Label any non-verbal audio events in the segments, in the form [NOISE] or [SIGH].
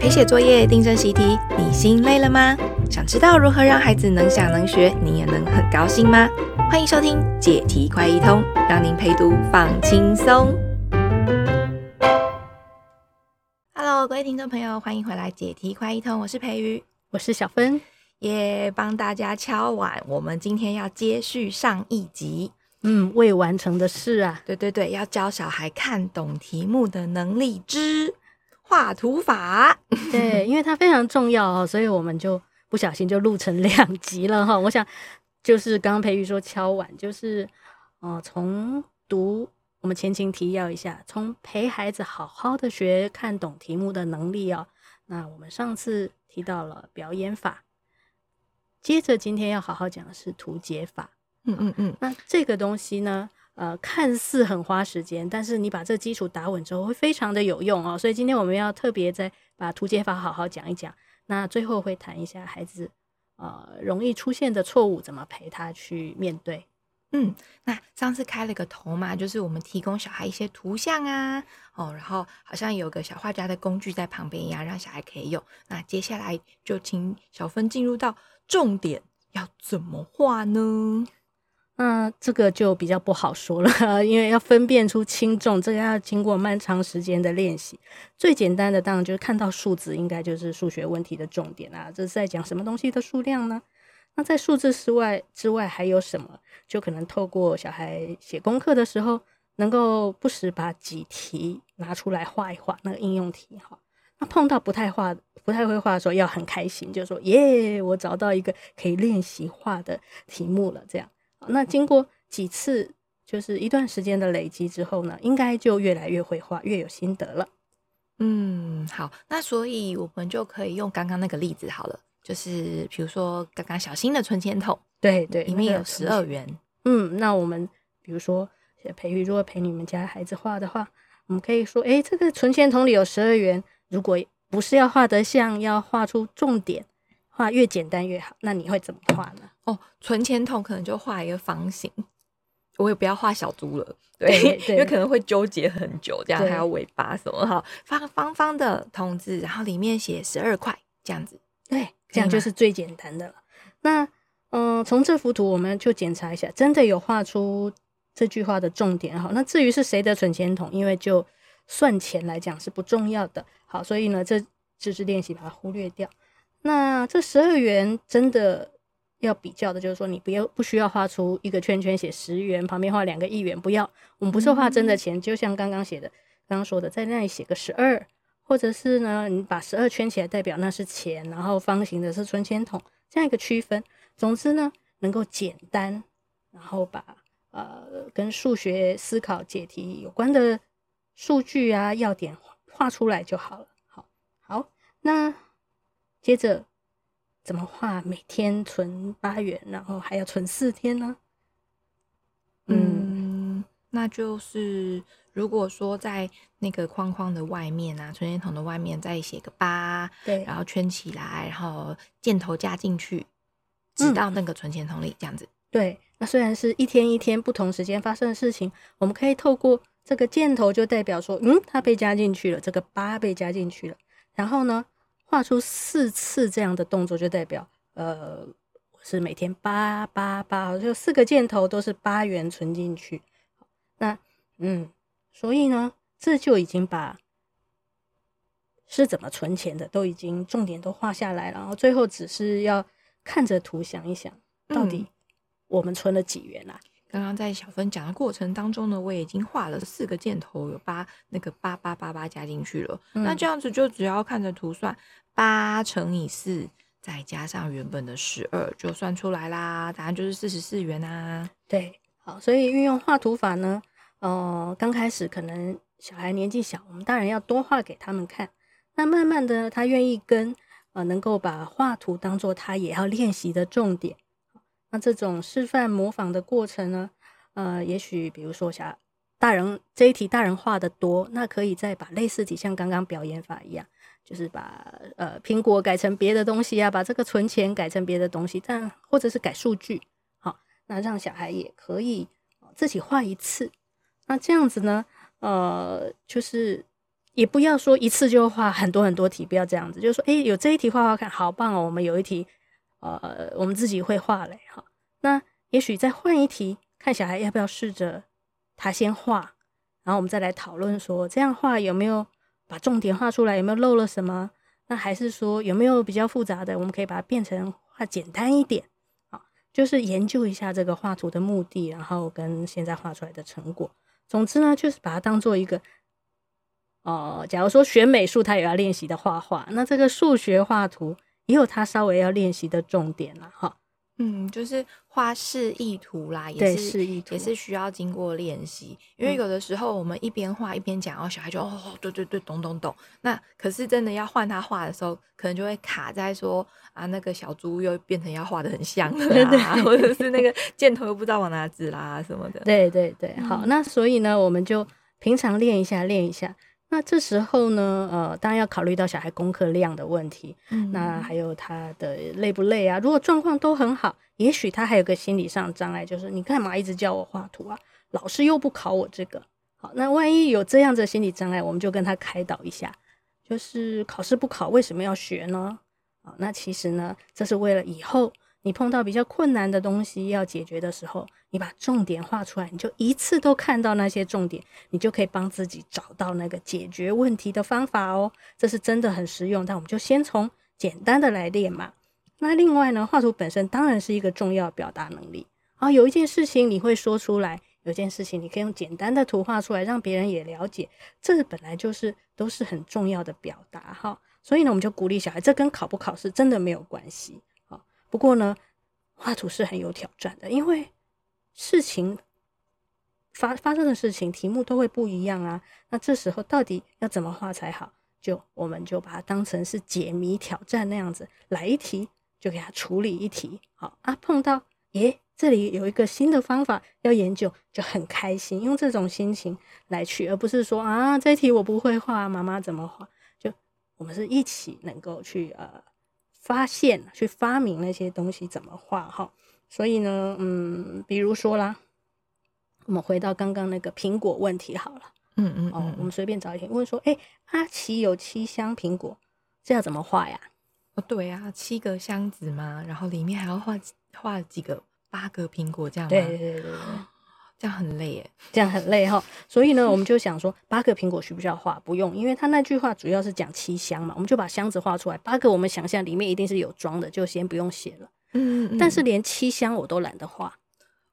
陪写作业、订正习题，你心累了吗？想知道如何让孩子能想能学，你也能很高兴吗？欢迎收听解题快一通，让您陪读放轻松。Hello，各位听众朋友，欢迎回来解题快一通，我是培瑜，我是小芬，也、yeah, 帮大家敲碗，我们今天要接续上一集。嗯，未完成的事啊，对对对，要教小孩看懂题目的能力之画图法。[LAUGHS] 对，因为它非常重要哦，所以我们就不小心就录成两集了哈。我想，就是刚刚培育说敲碗，就是哦，从读我们前情提要一下，从陪孩子好好的学看懂题目的能力哦。那我们上次提到了表演法，接着今天要好好讲的是图解法。嗯嗯嗯，那这个东西呢，呃，看似很花时间，但是你把这基础打稳之后，会非常的有用哦。所以今天我们要特别再把图解法好好讲一讲。那最后会谈一下孩子呃容易出现的错误，怎么陪他去面对。嗯，那上次开了个头嘛，就是我们提供小孩一些图像啊，哦，然后好像有个小画家的工具在旁边一样，让小孩可以用。那接下来就请小芬进入到重点，要怎么画呢？那这个就比较不好说了，[LAUGHS] 因为要分辨出轻重，这个要经过漫长时间的练习。最简单的当然就是看到数字，应该就是数学问题的重点啊。这是在讲什么东西的数量呢？那在数字之外之外还有什么？就可能透过小孩写功课的时候，能够不时把几题拿出来画一画，那个应用题哈。那碰到不太画、不太会画的时候，要很开心，就说耶，我找到一个可以练习画的题目了，这样。那经过几次，就是一段时间的累积之后呢，应该就越来越会画，越有心得了。嗯，好，那所以我们就可以用刚刚那个例子好了，就是比如说刚刚小新的存钱筒，对对，里面有十二元。嗯，那我们比如说培育，如果陪你们家孩子画的话，我们可以说，哎，这个存钱筒里有十二元，如果不是要画得像，要画出重点。画越简单越好，那你会怎么画呢？哦，存钱筒可能就画一个方形，我也不要画小猪了，对，因为可能会纠结很久，这样还有尾巴什么哈，方方方的筒子，然后里面写十二块这样子，对，这样就是最简单的了。那嗯、呃，从这幅图我们就检查一下，真的有画出这句话的重点哈。那至于是谁的存钱筒，因为就算钱来讲是不重要的，好，所以呢，这就是练习把它忽略掉。那这十二元真的要比较的，就是说你不要不需要画出一个圈圈写十元，旁边画两个一元，不要。我们不是画真的钱，就像刚刚写的，刚刚说的，在那里写个十二，或者是呢，你把十二圈起来，代表那是钱，然后方形的是存钱筒，这样一个区分。总之呢，能够简单，然后把呃跟数学思考解题有关的数据啊要点画出来就好了。好，好，那。接着怎么画？每天存八元，然后还要存四天呢？嗯，那就是如果说在那个框框的外面啊，存钱筒的外面再写个八，对，然后圈起来，然后箭头加进去，直到那个存钱筒里，这样子。对，那虽然是一天一天不同时间发生的事情，我们可以透过这个箭头就代表说，嗯，它被加进去了，这个八被加进去了，然后呢？画出四次这样的动作，就代表呃是每天八八八，就四个箭头都是八元存进去。那嗯，所以呢，这就已经把是怎么存钱的都已经重点都画下来了，然后最后只是要看着图想一想，到底我们存了几元啊？刚刚在小芬讲的过程当中呢，我已经画了四个箭头，有八那个八八八八加进去了。嗯、那这样子就只要看着图算，八乘以四，再加上原本的十二，就算出来啦。答案就是四十四元啊。对，好，所以运用画图法呢，呃，刚开始可能小孩年纪小，我们当然要多画给他们看。那慢慢的，他愿意跟，呃，能够把画图当做他也要练习的重点。那这种示范模仿的过程呢，呃，也许比如说像大人这一题大人画的多，那可以再把类似题像刚刚表演法一样，就是把呃苹果改成别的东西啊，把这个存钱改成别的东西，但或者是改数据，好，那让小孩也可以自己画一次。那这样子呢，呃，就是也不要说一次就画很多很多题，不要这样子，就是说，诶，有这一题画画看，好棒哦！我们有一题，呃，我们自己会画嘞，哈。那也许再换一题，看小孩要不要试着他先画，然后我们再来讨论说，这样画有没有把重点画出来，有没有漏了什么？那还是说有没有比较复杂的，我们可以把它变成画简单一点，啊，就是研究一下这个画图的目的，然后跟现在画出来的成果。总之呢，就是把它当做一个。哦，假如说学美术，他也要练习的画画，那这个数学画图也有他稍微要练习的重点了哈。嗯，就是画示意图啦，也是示意图也是需要经过练习，因为有的时候我们一边画一边讲，然后小孩就哦，对对对，懂懂懂。那可是真的要换他画的时候，可能就会卡在说啊，那个小猪又变成要画的很像了啦，[LAUGHS] 或者是那个箭头又不知道往哪指啦什么的。对对对，好，那所以呢，我们就平常练一下，练一下。那这时候呢，呃，当然要考虑到小孩功课量的问题，嗯，那还有他的累不累啊？如果状况都很好，也许他还有个心理上障碍，就是你干嘛一直叫我画图啊？老师又不考我这个。好，那万一有这样子的心理障碍，我们就跟他开导一下，就是考试不考，为什么要学呢？啊，那其实呢，这是为了以后。你碰到比较困难的东西要解决的时候，你把重点画出来，你就一次都看到那些重点，你就可以帮自己找到那个解决问题的方法哦。这是真的很实用，但我们就先从简单的来练嘛。那另外呢，画图本身当然是一个重要表达能力啊。有一件事情你会说出来，有件事情你可以用简单的图画出来，让别人也了解，这本来就是都是很重要的表达哈。所以呢，我们就鼓励小孩，这跟考不考试真的没有关系。不过呢，画图是很有挑战的，因为事情发发生的事情题目都会不一样啊。那这时候到底要怎么画才好？就我们就把它当成是解谜挑战那样子，来一题就给他处理一题。好啊，碰到耶，这里有一个新的方法要研究，就很开心，用这种心情来去，而不是说啊，这题我不会画，妈妈怎么画？就我们是一起能够去呃。发现去发明那些东西怎么画哈，所以呢，嗯，比如说啦，我们回到刚刚那个苹果问题好了，嗯嗯，嗯哦，我们随便找一题问说，哎、欸，阿奇有七箱苹果，这要怎么画呀？哦，对啊，七个箱子嘛，然后里面还要画画几个八个苹果这样吗？对对对对。这样很累耶，这样很累哈。所以呢，我们就想说，八个苹果需不需要画？不用，因为他那句话主要是讲七箱嘛，我们就把箱子画出来。八个我们想象里面一定是有装的，就先不用写了。嗯，嗯，但是连七箱我都懒得画，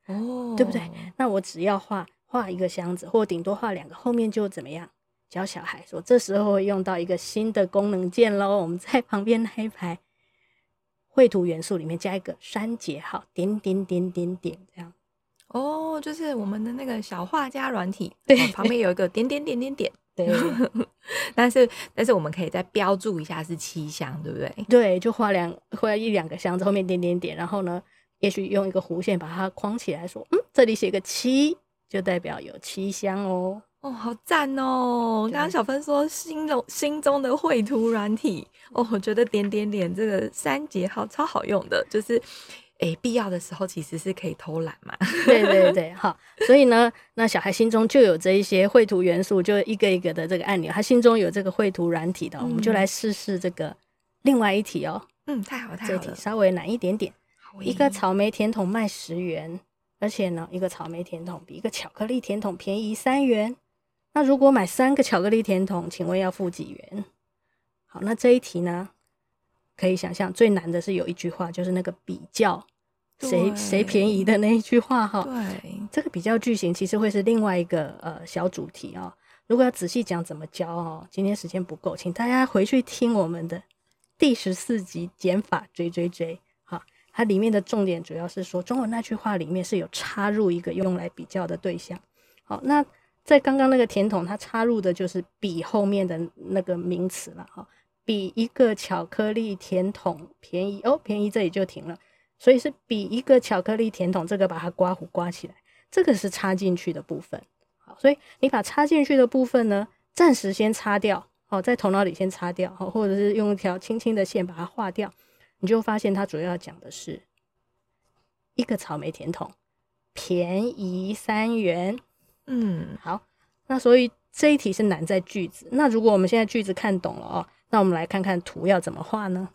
哦，对不对？那我只要画画一个箱子，或顶多画两个，后面就怎么样？教小孩说，这时候会用到一个新的功能键喽。我们在旁边那一排绘图元素里面加一个删节号，点点点点点这样。哦，就是我们的那个小画家软体，对，旁边有一个点点点点点，对。但是但是我们可以再标注一下是七箱，对不对？对，就画两画一两个箱子，后面点点点，然后呢，也许用一个弧线把它框起来，说，嗯，这里写个七，就代表有七箱哦。哦，好赞哦！刚刚小芬说心中心中的绘图软体，哦，我觉得点点点这个三节号超好用的，就是。诶，必要的时候其实是可以偷懒嘛。[LAUGHS] 对对对，好，所以呢，那小孩心中就有这一些绘图元素，就一个一个的这个按钮，他心中有这个绘图软体的，嗯、我们就来试试这个另外一题哦。嗯，太好，太好了。这题稍微难一点点。一个草莓甜筒卖十元，而且呢，一个草莓甜筒比一个巧克力甜筒便宜三元。那如果买三个巧克力甜筒，请问要付几元？好，那这一题呢，可以想象最难的是有一句话，就是那个比较。谁谁便宜的那一句话哈，对，这个比较句型其实会是另外一个呃小主题啊、喔。如果要仔细讲怎么教哦、喔，今天时间不够，请大家回去听我们的第十四集减法追追追。哈，它里面的重点主要是说中文那句话里面是有插入一个用来比较的对象。好，那在刚刚那个甜筒，它插入的就是比后面的那个名词了哈，比一个巧克力甜筒便宜哦，便宜这里就停了。所以是比一个巧克力甜筒，这个把它刮胡刮起来，这个是插进去的部分。好，所以你把插进去的部分呢，暂时先擦掉，哦，在头脑里先擦掉，好，或者是用一条轻轻的线把它画掉，你就发现它主要讲的是一个草莓甜筒便宜三元。嗯，好，那所以这一题是难在句子。那如果我们现在句子看懂了哦，那我们来看看图要怎么画呢？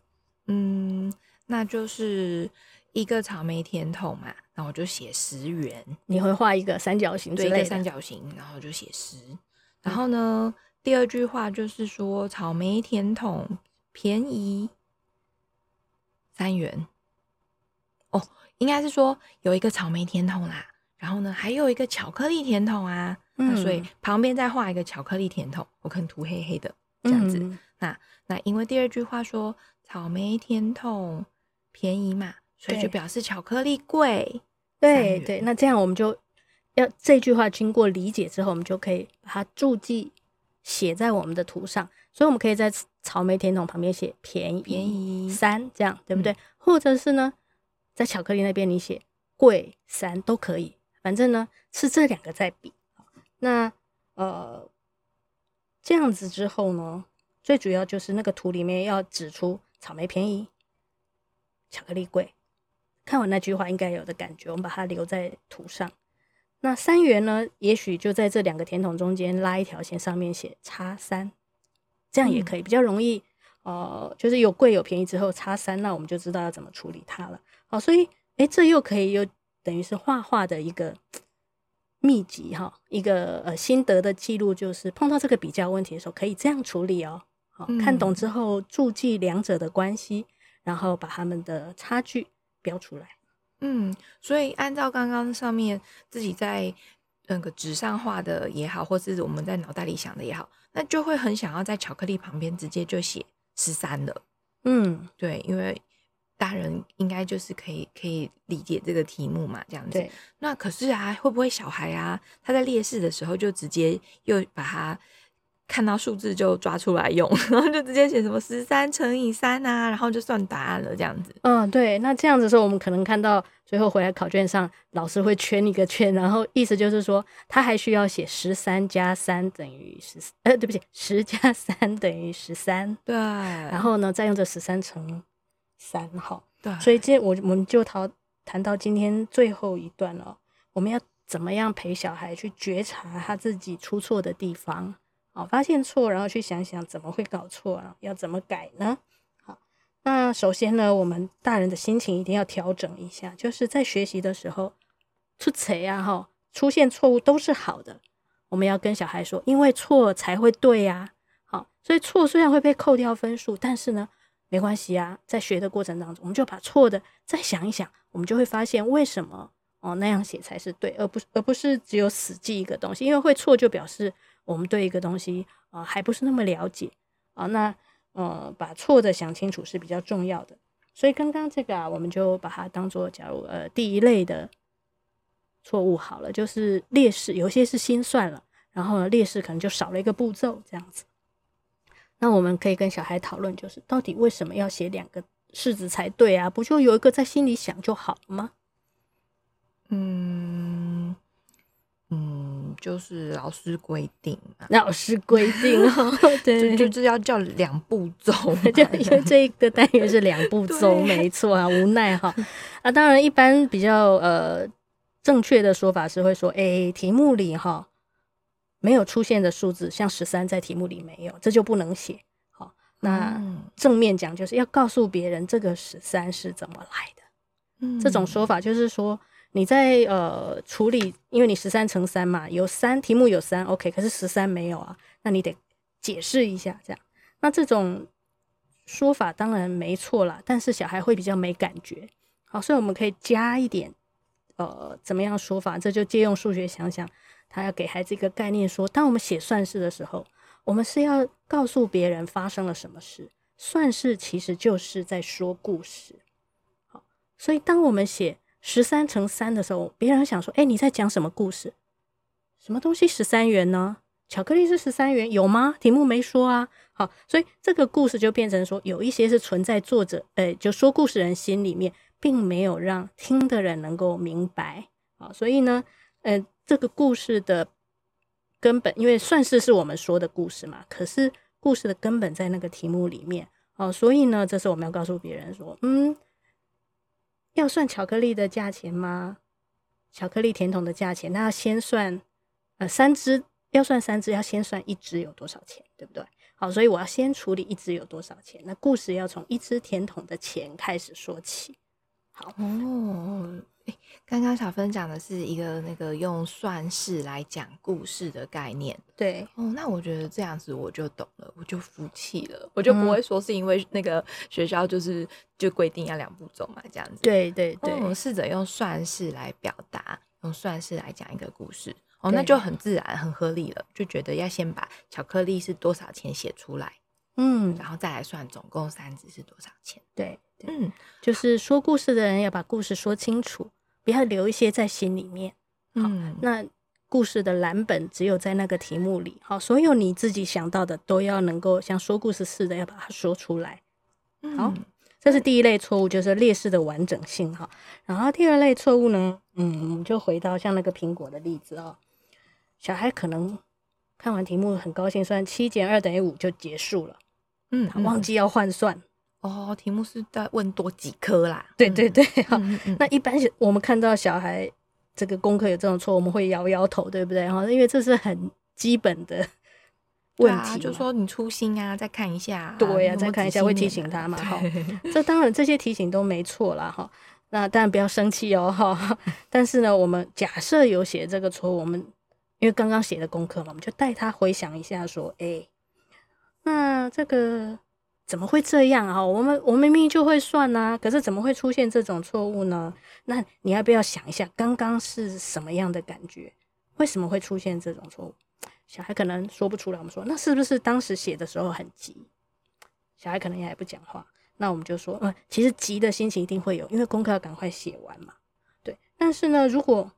嗯，那就是一个草莓甜筒嘛，然后我就写十元。你会画一个三角形之类的，对，一个三角形，然后就写十。然后呢，嗯、第二句话就是说草莓甜筒便宜三元。哦，应该是说有一个草莓甜筒啦，然后呢还有一个巧克力甜筒啊。嗯，那所以旁边再画一个巧克力甜筒，我可能涂黑黑的这样子。嗯、那那因为第二句话说草莓甜筒便宜嘛，所以就表示巧克力贵。对对，那这样我们就要这句话经过理解之后，我们就可以把它注记写在我们的图上。所以我们可以在草莓甜筒旁边写便宜便宜三，这样对不对？嗯、或者是呢，在巧克力那边你写贵三都可以，反正呢是这两个在比。那呃，这样子之后呢，最主要就是那个图里面要指出草莓便宜，巧克力柜。看完那句话应该有的感觉，我们把它留在图上。那三元呢，也许就在这两个甜筒中间拉一条线，上面写叉三，这样也可以比较容易。呃，就是有贵有便宜之后叉三，那我们就知道要怎么处理它了。好，所以诶，这又可以又等于是画画的一个。秘籍哈，一个呃心得的记录，就是碰到这个比较问题的时候，可以这样处理哦。好，看懂之后注记两者的关系，然后把他们的差距标出来。嗯，所以按照刚刚上面自己在那个纸上画的也好，或是我们在脑袋里想的也好，那就会很想要在巧克力旁边直接就写十三了。嗯，对，因为。大人应该就是可以可以理解这个题目嘛，这样子。那可是啊，会不会小孩啊，他在列式的时候就直接又把他看到数字就抓出来用，[LAUGHS] 然后就直接写什么十三乘以三啊，然后就算答案了这样子。嗯，对。那这样子的时候，我们可能看到最后回来考卷上，老师会圈一个圈，然后意思就是说，他还需要写十三加三等于十，呃，对不起，十加三等于十三。对。然后呢，再用这十三乘。三号，对，所以今我我们就谈谈到今天最后一段了。我们要怎么样陪小孩去觉察他自己出错的地方？好，发现错，然后去想想怎么会搞错啊？要怎么改呢？好，那首先呢，我们大人的心情一定要调整一下，就是在学习的时候出错啊，哈，出现错误都是好的。我们要跟小孩说，因为错才会对呀。好，所以错虽然会被扣掉分数，但是呢。没关系啊，在学的过程当中，我们就把错的再想一想，我们就会发现为什么哦那样写才是对，而不而不是只有死记一个东西，因为会错就表示我们对一个东西啊、还不是那么了解啊、那呃把错的想清楚是比较重要的。所以刚刚这个啊，我们就把它当做假如呃第一类的错误好了，就是劣势有些是心算了，然后呢劣势可能就少了一个步骤这样子。那我们可以跟小孩讨论，就是到底为什么要写两个式子才对啊？不就有一个在心里想就好了吗？嗯，就是老师规定啊，老师规定哦，[LAUGHS] 对，就就是要叫两步走，[LAUGHS] 就因为这一个单元是两步 [LAUGHS] 走，对没错啊，无奈哈。啊，当然一般比较呃正确的说法是会说，哎，题目里哈。没有出现的数字，像十三在题目里没有，这就不能写。好，那正面讲就是要告诉别人这个十三是怎么来的。嗯，这种说法就是说你在呃处理，因为你十三乘三嘛，有三题目有三，OK，可是十三没有啊，那你得解释一下这样。那这种说法当然没错啦，但是小孩会比较没感觉。好，所以我们可以加一点呃怎么样说法，这就借用数学想想。他要给孩子一个概念，说：当我们写算式的时候，我们是要告诉别人发生了什么事。算式其实就是在说故事。好，所以当我们写十三乘三的时候，别人想说：哎，你在讲什么故事？什么东西十三元呢？巧克力是十三元，有吗？题目没说啊。好，所以这个故事就变成说，有一些是存在作者，呃，就说故事人心里面，并没有让听的人能够明白。好，所以呢，嗯、呃。这个故事的根本，因为算是是我们说的故事嘛，可是故事的根本在那个题目里面哦，所以呢，这时候我们要告诉别人说，嗯，要算巧克力的价钱吗？巧克力甜筒的价钱，那要先算呃三支要算三支，要先算一只有多少钱，对不对？好，所以我要先处理一只有多少钱。那故事要从一支甜筒的钱开始说起。好哦。刚刚小芬讲的是一个那个用算式来讲故事的概念，对。哦，那我觉得这样子我就懂了，我就服气了，我就不会说是因为那个学校就是就规定要两步走嘛，这样子。对对对，我们试着用算式来表达，用算式来讲一个故事，哦，那就很自然、很合理了，就觉得要先把巧克力是多少钱写出来，嗯，然后再来算总共三只是多少钱。对，对。嗯，就是说故事的人要把故事说清楚。不要留一些在心里面。好，嗯，那故事的蓝本只有在那个题目里。好，所有你自己想到的都要能够像说故事似的，要把它说出来。好，这是第一类错误，就是劣势的完整性。哈，然后第二类错误呢，嗯，我们就回到像那个苹果的例子哦。小孩可能看完题目很高兴，算七减二等于五就结束了。嗯，他忘记要换算。哦，题目是在问多几科啦？对对 [LAUGHS] 对，那一般我们看到小孩这个功课有这种错，我们会摇摇头，对不对？哈，因为这是很基本的问题、啊，就说你粗心啊，再看一下，对呀、啊，再看一下会提醒他嘛，哈。[LAUGHS] 这当然这些提醒都没错啦。哈。那当然不要生气哦，哈。但是呢，我们假设有写这个错，我们因为刚刚写的功课嘛，我们就带他回想一下，说，哎、欸，那这个。怎么会这样啊？我们我明明就会算啊，可是怎么会出现这种错误呢？那你要不要想一下，刚刚是什么样的感觉？为什么会出现这种错误？小孩可能说不出来。我们说，那是不是当时写的时候很急？小孩可能也还不讲话。那我们就说，嗯，其实急的心情一定会有，因为功课要赶快写完嘛。对。但是呢，如果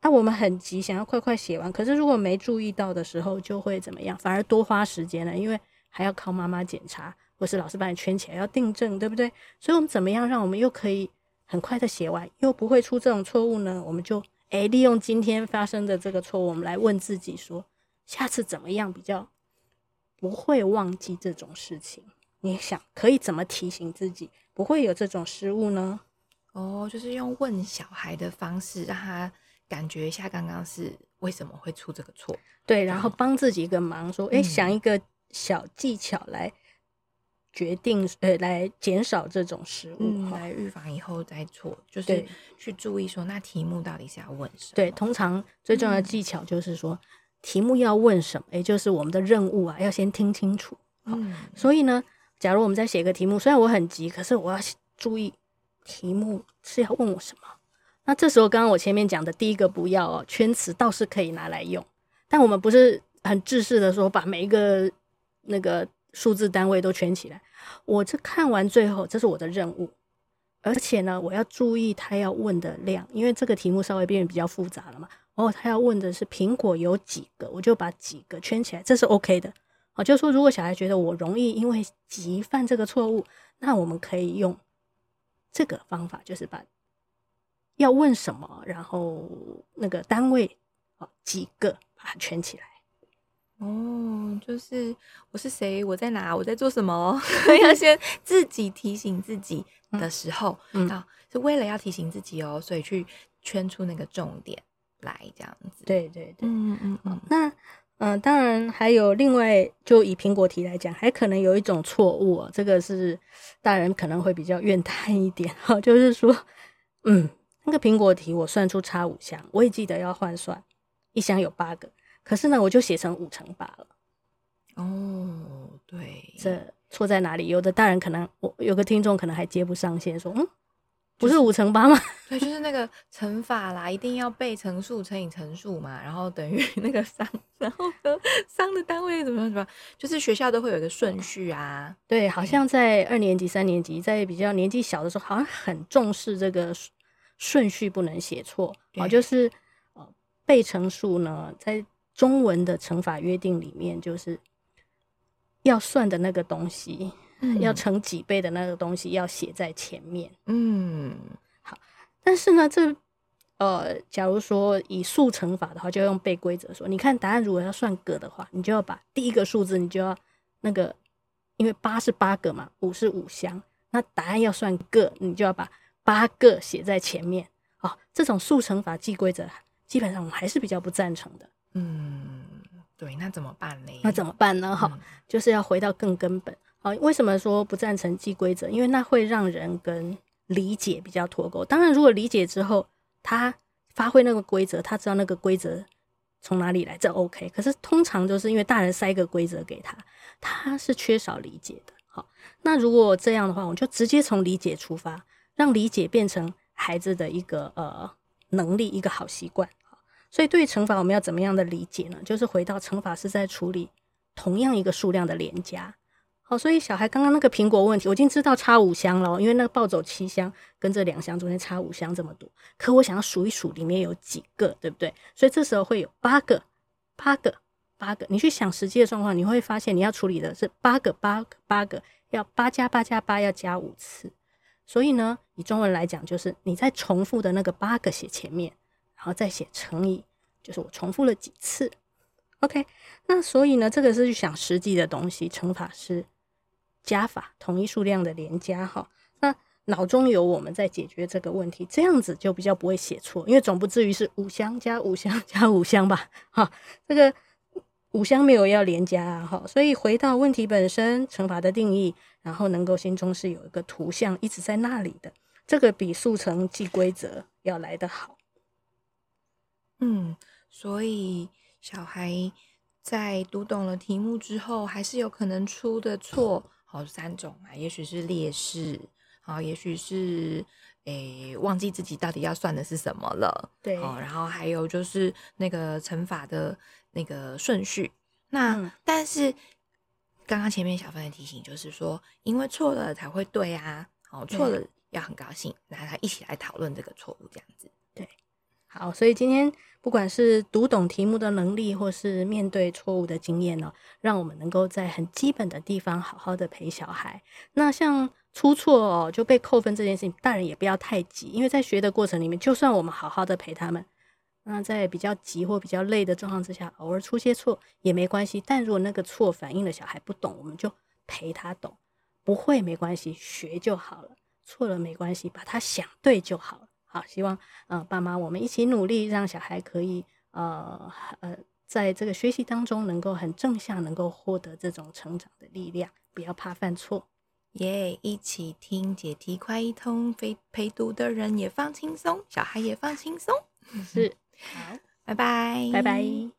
那、我们很急，想要快快写完，可是如果没注意到的时候，就会怎么样？反而多花时间了，因为还要靠妈妈检查。或是老师把你圈起来要订正，对不对？所以，我们怎么样让我们又可以很快的写完，又不会出这种错误呢？我们就诶、欸、利用今天发生的这个错误，我们来问自己说：下次怎么样比较不会忘记这种事情？你想可以怎么提醒自己不会有这种失误呢？哦，就是用问小孩的方式，让他感觉一下刚刚是为什么会出这个错。对，然后帮自己一个忙，说：诶、想一个小技巧来。决定呃，来减少这种失误，嗯，来预防以后再错，就是去注意说，那题目到底是要问什么？对，通常最重要的技巧就是说，嗯、题目要问什么，也就是我们的任务啊，要先听清楚。嗯，所以呢，假如我们在写个题目，虽然我很急，可是我要注意题目是要问我什么。那这时候，刚刚我前面讲的第一个不要哦，圈词倒是可以拿来用，但我们不是很制式的说，把每一个那个。数字单位都圈起来，我这看完最后，这是我的任务，而且呢，我要注意他要问的量，因为这个题目稍微变得比较复杂了嘛。哦，他要问的是苹果有几个，我就把几个圈起来，这是 OK 的。好，就是说如果小孩觉得我容易因为急犯这个错误，那我们可以用这个方法，就是把要问什么，然后那个单位哦几个把它圈起来。哦，就是我是谁，我在哪，我在做什么，[LAUGHS] 要先自己提醒自己的时候，嗯，啊，是为了要提醒自己哦，所以去圈出那个重点来，这样子。对对对，嗯嗯嗯。那嗯、呃，当然还有另外，就以苹果题来讲，还可能有一种错误哦，这个是大人可能会比较怨叹一点哈，就是说，嗯，那个苹果题我算出差五项，我也记得要换算，一箱有八个。可是呢，我就写成五乘八了。哦，对，这错在哪里？有的大人可能，我有个听众可能还接不上线，说：“嗯，不是五乘八吗？” [LAUGHS] 对，就是那个乘法啦，一定要背乘数乘以乘数嘛，然后等于 [LAUGHS] 那个商，然后呢，商的单位怎么怎么，就是学校都会有一个顺序啊。对，好像在二年级、三年级，在比较年纪小的时候，好像很重视这个顺序不能写错。哦，就是呃，背乘数呢，在中文的乘法约定里面，就是要算的那个东西，嗯、要乘几倍的那个东西要写在前面。嗯，好。但是呢，这呃，假如说以速乘法的话，就要用背规则说。你看答案如果要算个的话，你就要把第一个数字，你就要那个，因为八是八个嘛，五是五箱，那答案要算个，你就要把八个写在前面。哦，这种速乘法记规则，基本上我们还是比较不赞成的。嗯，对，那怎么办呢？那怎么办呢？哈、嗯，就是要回到更根本。好，为什么说不赞成记规则？因为那会让人跟理解比较脱钩。当然，如果理解之后，他发挥那个规则，他知道那个规则从哪里来，这 OK。可是通常就是因为大人塞一个规则给他，他是缺少理解的。好，那如果这样的话，我们就直接从理解出发，让理解变成孩子的一个呃能力，一个好习惯。所以对于乘法，我们要怎么样的理解呢？就是回到乘法是在处理同样一个数量的连加。好，所以小孩刚刚那个苹果问题，我已经知道差五箱了，因为那个暴走七箱跟这两箱中间差五箱这么多。可我想要数一数里面有几个，对不对？所以这时候会有八个、八个、八个。你去想实际的状况，你会发现你要处理的是八个、八个、八个，要八加八加八要加五次。所以呢，以中文来讲，就是你在重复的那个八个写前面。然后再写乘以，就是我重复了几次，OK？那所以呢，这个是去想实际的东西，乘法是加法，同一数量的连加哈。那脑中有我们在解决这个问题，这样子就比较不会写错，因为总不至于是五箱加五箱 [LAUGHS] 加五箱吧？哈，这个五箱没有要连加啊，哈。所以回到问题本身，乘法的定义，然后能够心中是有一个图像一直在那里的，这个比速成记规则要来得好。嗯，所以小孩在读懂了题目之后，还是有可能出的错，好三种啊，也许是劣势，好，也许是诶、欸、忘记自己到底要算的是什么了，对，然后还有就是那个乘法的那个顺序。那、嗯、但是刚刚前面小芬的提醒就是说，因为错了才会对啊，好，错了要很高兴，然后他一起来讨论这个错误，这样子，对，好，所以今天。不管是读懂题目的能力，或是面对错误的经验呢，让我们能够在很基本的地方好好的陪小孩。那像出错哦就被扣分这件事情，大人也不要太急，因为在学的过程里面，就算我们好好的陪他们，那在比较急或比较累的状况之下，偶尔出些错也没关系。但如果那个错反映了小孩不懂，我们就陪他懂，不会没关系，学就好了。错了没关系，把他想对就好了。好，希望呃爸妈我们一起努力，让小孩可以呃呃在这个学习当中能够很正向，能够获得这种成长的力量，不要怕犯错。耶、yeah，一起听解题快一通，陪陪读的人也放轻松，小孩也放轻松。是，[LAUGHS] 好，拜拜，拜拜。